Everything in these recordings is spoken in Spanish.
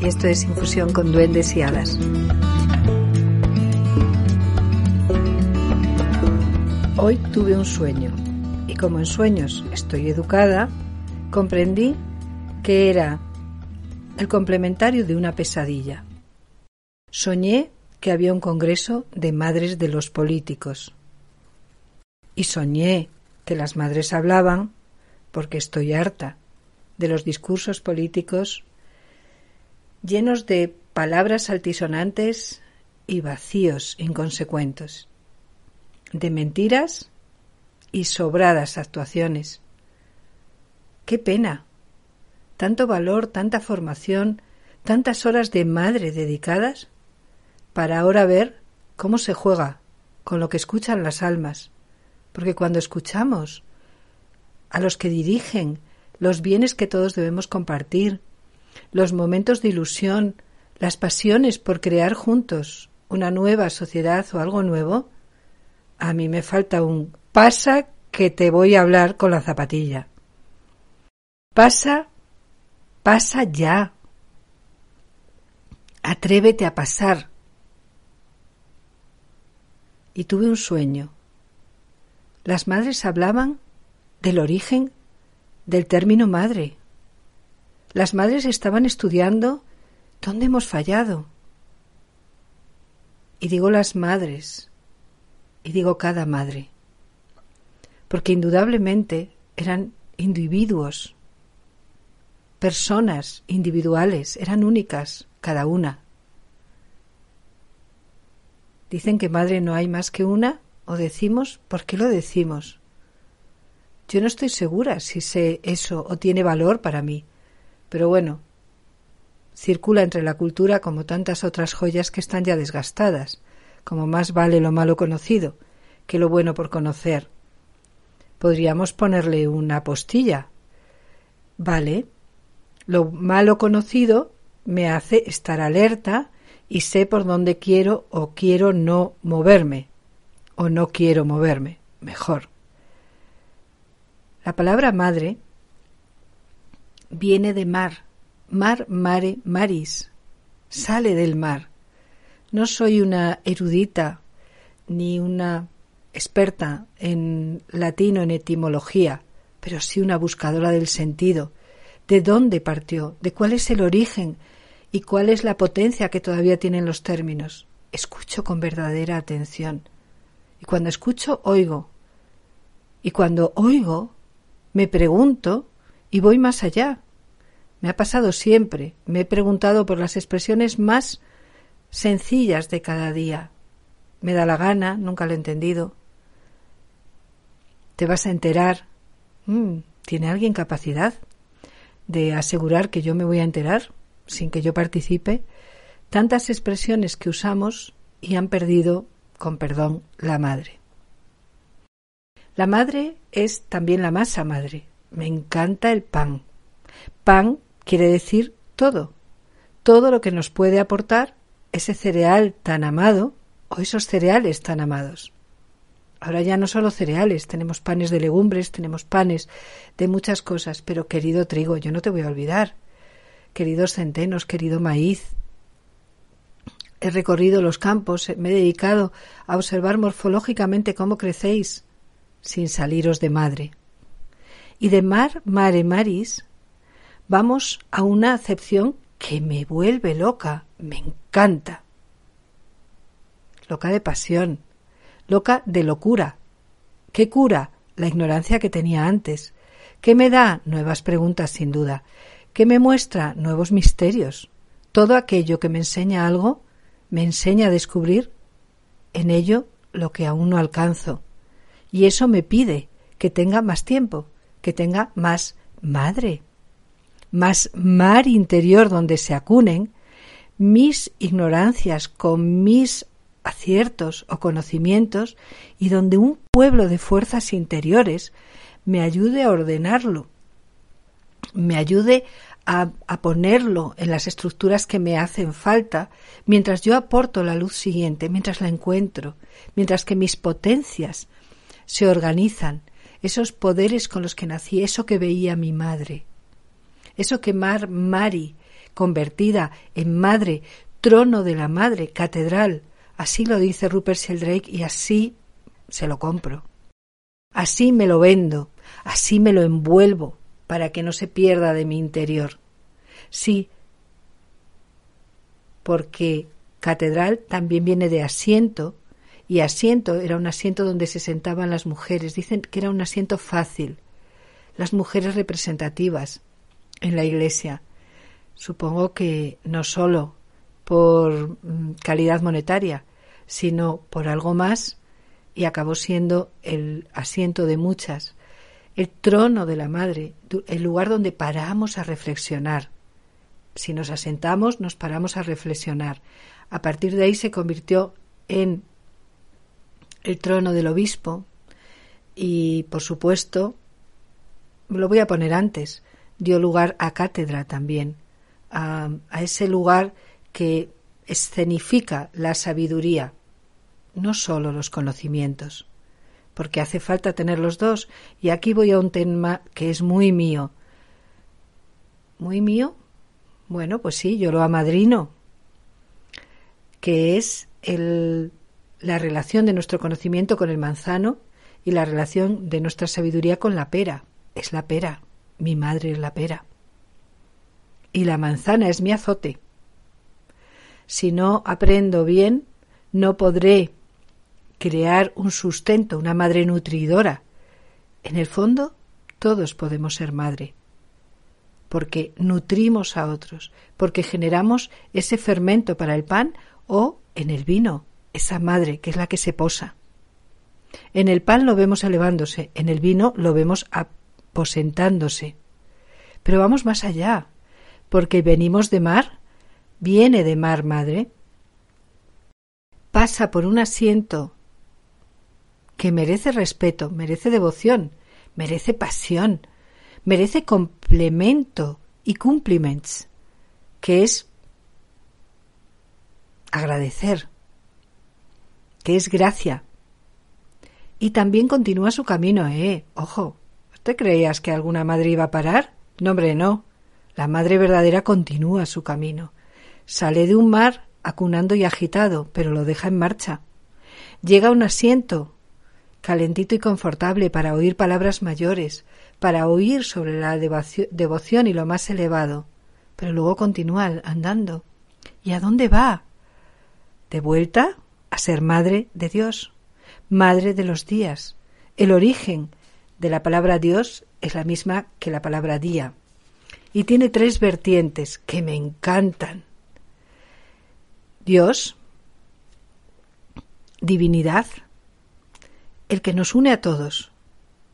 y esto es Infusión con Duendes y Hadas. Hoy tuve un sueño y como en sueños estoy educada, comprendí que era el complementario de una pesadilla. Soñé que había un congreso de madres de los políticos y soñé que las madres hablaban porque estoy harta de los discursos políticos llenos de palabras altisonantes y vacíos inconsecuentes, de mentiras y sobradas actuaciones. ¡Qué pena! Tanto valor, tanta formación, tantas horas de madre dedicadas para ahora ver cómo se juega con lo que escuchan las almas, porque cuando escuchamos a los que dirigen los bienes que todos debemos compartir, los momentos de ilusión, las pasiones por crear juntos una nueva sociedad o algo nuevo, a mí me falta un pasa que te voy a hablar con la zapatilla. Pasa, pasa ya. Atrévete a pasar. Y tuve un sueño. Las madres hablaban del origen del término madre. Las madres estaban estudiando dónde hemos fallado. Y digo las madres, y digo cada madre, porque indudablemente eran individuos, personas individuales, eran únicas cada una. Dicen que madre no hay más que una, o decimos, ¿por qué lo decimos? Yo no estoy segura si sé eso o tiene valor para mí, pero bueno, circula entre la cultura como tantas otras joyas que están ya desgastadas, como más vale lo malo conocido que lo bueno por conocer. Podríamos ponerle una postilla. Vale, lo malo conocido me hace estar alerta y sé por dónde quiero o quiero no moverme, o no quiero moverme, mejor. La palabra madre viene de mar, mar, mare, maris, sale del mar. No soy una erudita ni una experta en latino, en etimología, pero sí una buscadora del sentido, de dónde partió, de cuál es el origen y cuál es la potencia que todavía tienen los términos. Escucho con verdadera atención. Y cuando escucho, oigo. Y cuando oigo, me pregunto y voy más allá. Me ha pasado siempre. Me he preguntado por las expresiones más sencillas de cada día. Me da la gana, nunca lo he entendido. Te vas a enterar. Mm, ¿Tiene alguien capacidad de asegurar que yo me voy a enterar sin que yo participe? Tantas expresiones que usamos y han perdido, con perdón, la madre. La madre es también la masa madre. Me encanta el pan. Pan quiere decir todo. Todo lo que nos puede aportar ese cereal tan amado o esos cereales tan amados. Ahora ya no solo cereales, tenemos panes de legumbres, tenemos panes de muchas cosas, pero querido trigo, yo no te voy a olvidar. Queridos centenos, querido maíz. He recorrido los campos, me he dedicado a observar morfológicamente cómo crecéis, sin saliros de madre. Y de mar, mare, maris, vamos a una acepción que me vuelve loca, me encanta. Loca de pasión, loca de locura. ¿Qué cura? La ignorancia que tenía antes. ¿Qué me da? Nuevas preguntas, sin duda. ¿Qué me muestra? Nuevos misterios. Todo aquello que me enseña algo me enseña a descubrir en ello lo que aún no alcanzo. Y eso me pide que tenga más tiempo, que tenga más madre, más mar interior donde se acunen mis ignorancias con mis aciertos o conocimientos y donde un pueblo de fuerzas interiores me ayude a ordenarlo, me ayude a, a, ponerlo en las estructuras que me hacen falta, mientras yo aporto la luz siguiente, mientras la encuentro, mientras que mis potencias se organizan, esos poderes con los que nací, eso que veía mi madre, eso que Mar Mari, convertida en madre, trono de la madre, catedral, así lo dice Rupert Sheldrake y así se lo compro. Así me lo vendo, así me lo envuelvo, para que no se pierda de mi interior. Sí, porque catedral también viene de asiento, y asiento era un asiento donde se sentaban las mujeres. Dicen que era un asiento fácil. Las mujeres representativas en la iglesia. Supongo que no solo por mm, calidad monetaria, sino por algo más, y acabó siendo el asiento de muchas el trono de la Madre, el lugar donde paramos a reflexionar. Si nos asentamos, nos paramos a reflexionar. A partir de ahí se convirtió en el trono del obispo y, por supuesto, lo voy a poner antes, dio lugar a cátedra también, a, ese lugar que escenifica la sabiduría, no sólo los conocimientos porque hace falta tener los dos. Y aquí voy a un tema que es muy mío. ¿Muy mío? Bueno, pues sí, yo lo amadrino, que es el, la relación de nuestro conocimiento con el manzano y la relación de nuestra sabiduría con la pera. Es la pera, mi madre es la pera. Y la manzana es mi azote. Si no aprendo bien, no podré crear un sustento, una madre nutridora. En el fondo, todos podemos ser madre, porque nutrimos a otros, porque generamos ese fermento para el pan o en el vino, esa madre que es la que se posa. En el pan lo vemos elevándose, en el vino lo vemos aposentándose. Pero vamos más allá, porque venimos de mar, viene de mar madre, pasa por un asiento que merece respeto, merece devoción, merece pasión, merece complemento y cumpliments, que es agradecer, que es gracia. Y también continúa su camino, ¿eh? Ojo, ¿te creías que alguna madre iba a parar? No, hombre, no. La madre verdadera continúa su camino. Sale de un mar acunando y agitado, pero lo deja en marcha. Llega a un asiento, calentito y confortable para oír palabras mayores, para oír sobre la devoción y lo más elevado. Pero luego continúa andando. ¿Y a dónde va? De vuelta a ser madre de Dios, madre de los días. El origen de la palabra Dios es la misma que la palabra día. Y tiene tres vertientes que me encantan. Dios, divinidad el que nos une a todos.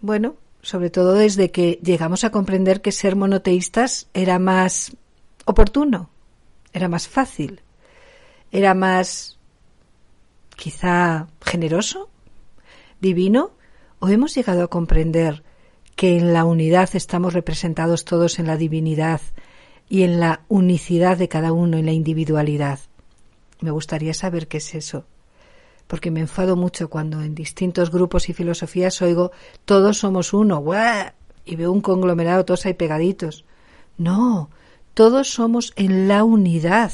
Bueno, sobre todo desde que llegamos a comprender que ser monoteístas era más oportuno, era más fácil, era más quizá generoso, divino, o hemos llegado a comprender que en la unidad estamos representados todos en la divinidad y en la unicidad de cada uno, en la individualidad. Me gustaría saber qué es eso porque me enfado mucho cuando en distintos grupos y filosofías oigo todos somos uno, y veo un conglomerado todos ahí pegaditos. No, todos somos en la unidad.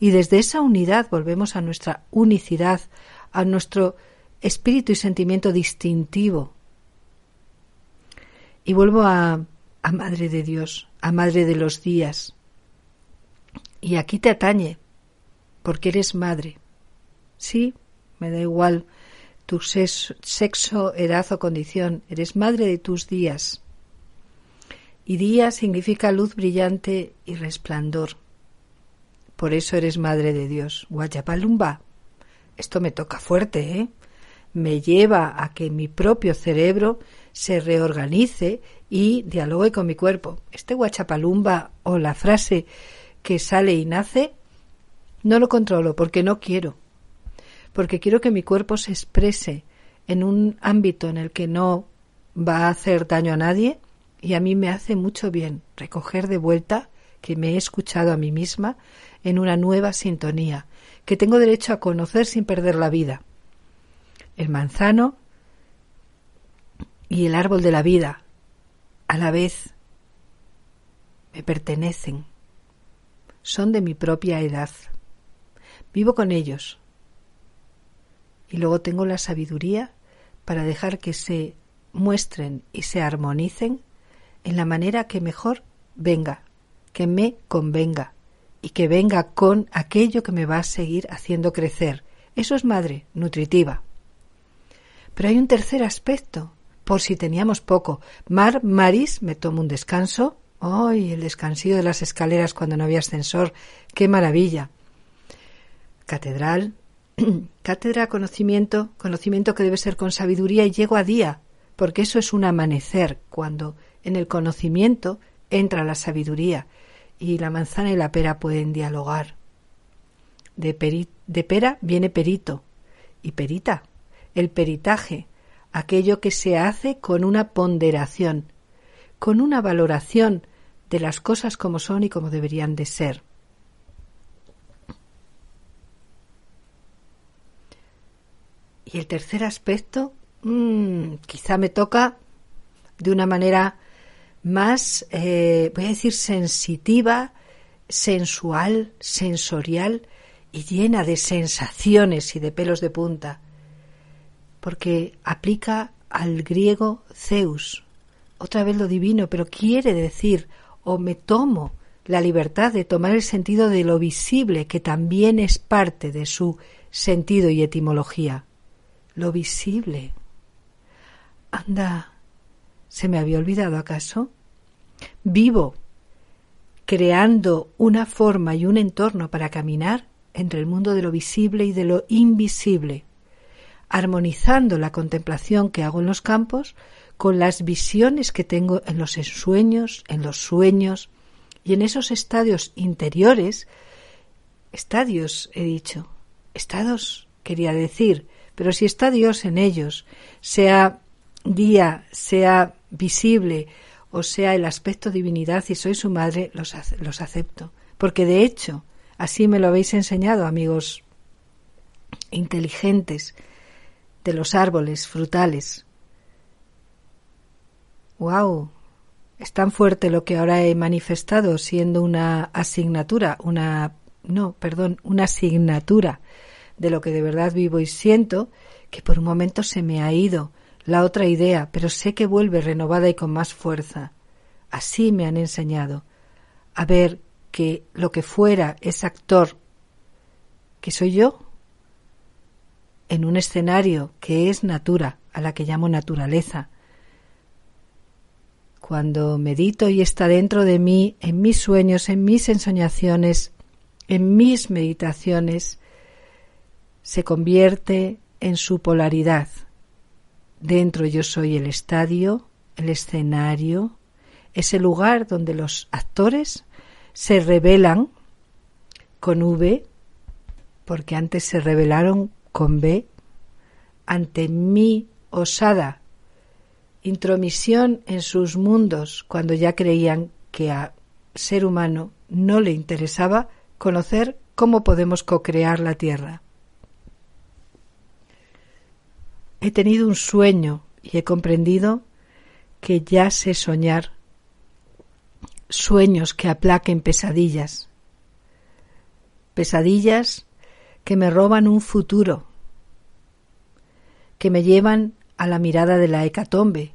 Y desde esa unidad volvemos a nuestra unicidad, a nuestro espíritu y sentimiento distintivo. Y vuelvo a, a Madre de Dios, a Madre de los días. Y aquí te atañe, porque eres madre. Sí, me da igual tu sexo, edad o condición, eres madre de tus días. Y día significa luz brillante y resplandor. Por eso eres madre de Dios. Guachapalumba. Esto me toca fuerte, ¿eh? Me lleva a que mi propio cerebro se reorganice y dialogue con mi cuerpo. Este guachapalumba o la frase que sale y nace, no lo controlo porque no quiero. Porque quiero que mi cuerpo se exprese en un ámbito en el que no va a hacer daño a nadie y a mí me hace mucho bien recoger de vuelta que me he escuchado a mí misma en una nueva sintonía, que tengo derecho a conocer sin perder la vida. El manzano y el árbol de la vida a la vez me pertenecen, son de mi propia edad. Vivo con ellos y luego tengo la sabiduría para dejar que se muestren y se armonicen en la manera que mejor venga, que me convenga y que venga con aquello que me va a seguir haciendo crecer. Eso es madre, nutritiva. Pero hay un tercer aspecto, por si teníamos poco. Mar, Maris, me tomo un descanso. ¡Ay, el descansillo de las escaleras cuando no había ascensor! ¡Qué maravilla! Catedral, cátedra, conocimiento, conocimiento que debe ser con sabiduría y llego a día, porque eso es un amanecer, cuando en el conocimiento entra la sabiduría y la manzana y la pera pueden dialogar. De, de pera viene perito y perita, el peritaje, aquello que se hace con una ponderación, con una valoración de las cosas como son y como deberían de ser. Y el tercer aspecto Mm, quizá me toca de una manera más, eh, voy a decir, sensitiva, sensual, sensorial y llena de sensaciones y de pelos de punta, porque aplica al griego Zeus, otra vez lo divino, pero quiere decir, o me tomo la libertad de tomar el sentido de lo visible, que también es parte de su sentido y etimología. Lo visible. Anda, ¿se me había olvidado acaso? Vivo, creando una forma y un entorno para caminar entre el mundo de lo visible y de lo invisible, armonizando la contemplación que hago en los campos con las visiones que tengo en los ensueños, en los sueños y en esos estadios interiores, estadios he dicho, estados quería decir, pero si está Dios en ellos, sea día sea visible o sea el aspecto divinidad y soy su madre, los, los acepto. Porque de hecho, así me lo habéis enseñado, amigos inteligentes de los árboles frutales. ¡Wow! Es tan fuerte lo que ahora he manifestado, siendo una asignatura, una. no, perdón, una asignatura de lo que de verdad vivo y siento, que por un momento se me ha ido la otra idea, pero sé que vuelve renovada y con más fuerza. Así me han enseñado a ver que lo que fuera es actor, que soy yo, en un escenario que es natura, a la que llamo naturaleza. Cuando medito y está dentro de mí, en mis sueños, en mis ensoñaciones, en mis meditaciones, se convierte en su polaridad, Dentro yo soy el estadio, el escenario, ese lugar donde los actores se revelan con V, porque antes se revelaron con B, ante mi osada intromisión en sus mundos cuando ya creían que a ser humano no le interesaba conocer cómo podemos co-crear la Tierra. He tenido un sueño y he comprendido que ya sé soñar sueños que aplaquen pesadillas, pesadillas que me roban un futuro, que me llevan a la mirada de la hecatombe,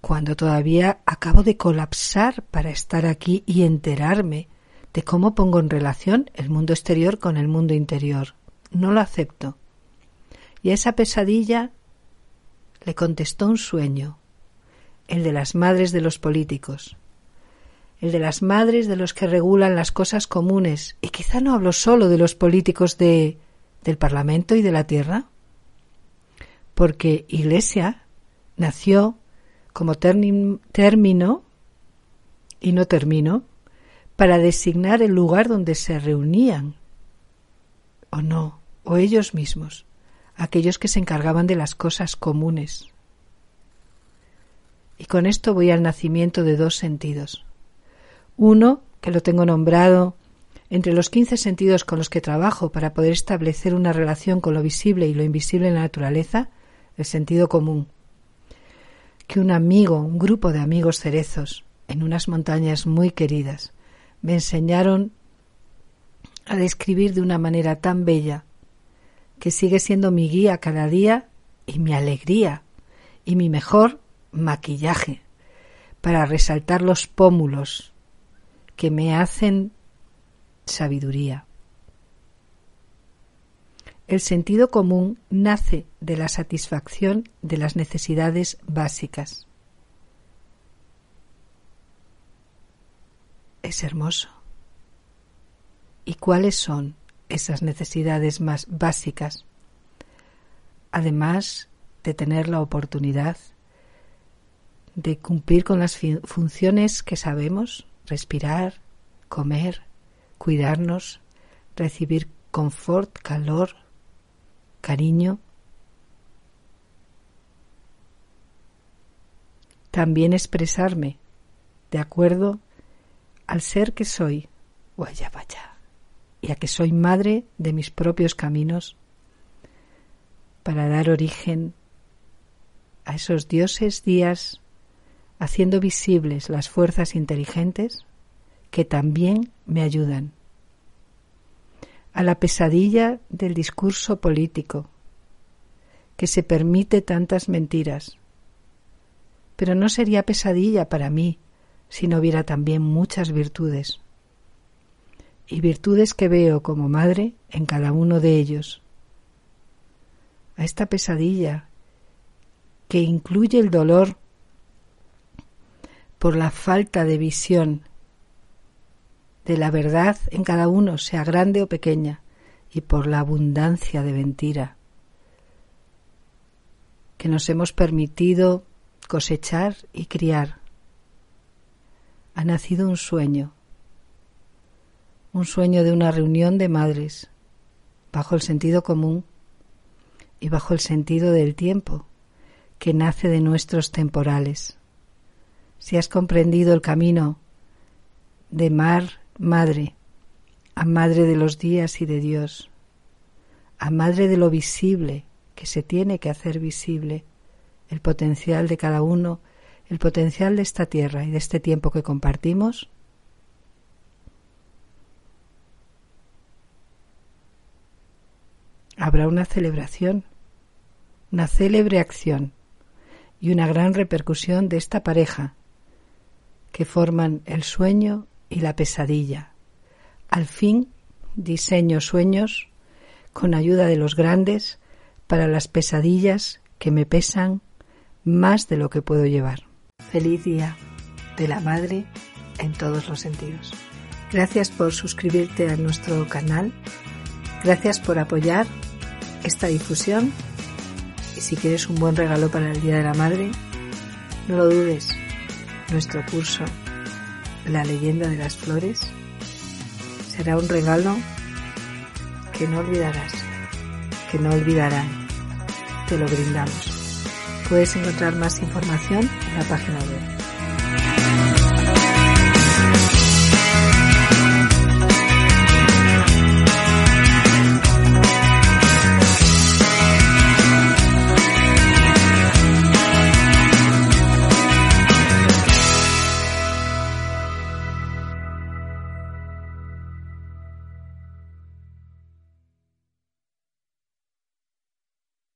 cuando todavía acabo de colapsar para estar aquí y enterarme de cómo pongo en relación el mundo exterior con el mundo interior. No lo acepto. Y esa pesadilla le contestó un sueño, el de las madres de los políticos, el de las madres de los que regulan las cosas comunes. Y quizá no hablo solo de los políticos de, del Parlamento y de la tierra, porque Iglesia nació como término y no término para designar el lugar donde se reunían, o no, o ellos mismos, aquellos que se encargaban de las cosas comunes. Y con esto voy al nacimiento de dos sentidos. Uno, que lo tengo nombrado entre los quince sentidos con los que trabajo para poder establecer una relación con lo visible y lo invisible en la naturaleza, el sentido común. Que un amigo, un grupo de amigos cerezos, en unas montañas muy queridas, me enseñaron a describir de una manera tan bella que sigue siendo mi guía cada día y mi alegría y mi mejor maquillaje para resaltar los pómulos que me hacen sabiduría. El sentido común nace de la satisfacción de las necesidades básicas. Es hermoso. ¿Y cuáles son esas necesidades más básicas? Además de tener la oportunidad de cumplir con las funciones que sabemos, respirar, comer, cuidarnos, recibir confort, calor, cariño. También expresarme de acuerdo al ser que soy, vaya vaya, y a que soy madre de mis propios caminos, para dar origen a esos dioses días, haciendo visibles las fuerzas inteligentes que también me ayudan a la pesadilla del discurso político, que se permite tantas mentiras. Pero no sería pesadilla para mí si no hubiera también muchas virtudes, y virtudes que veo como madre en cada uno de ellos. A esta pesadilla que incluye el dolor por la falta de visión de la verdad en cada uno, sea grande o pequeña, y por la abundancia de mentira que nos hemos permitido cosechar y criar. Ha nacido un sueño, un sueño de una reunión de madres, bajo el sentido común y bajo el sentido del tiempo, que nace de nuestros temporales. Si has comprendido el camino de mar Madre, a Madre de los días y de Dios, a Madre de lo visible que se tiene que hacer visible, el potencial de cada uno, el potencial de esta tierra y de este tiempo que compartimos, habrá una celebración, una célebre acción y una gran repercusión de esta pareja que forman el sueño y la pesadilla. Al fin diseño sueños con ayuda de los grandes para las pesadillas que me pesan más de lo que puedo llevar. Feliz día de la Madre en todos los sentidos. Gracias por suscribirte a nuestro canal. Gracias por apoyar esta difusión. Y si quieres un buen regalo para el Día de la Madre, no lo dudes. Nuestro curso la leyenda de las flores será un regalo que no olvidarás, que no olvidarán. Te lo brindamos. Puedes encontrar más información en la página web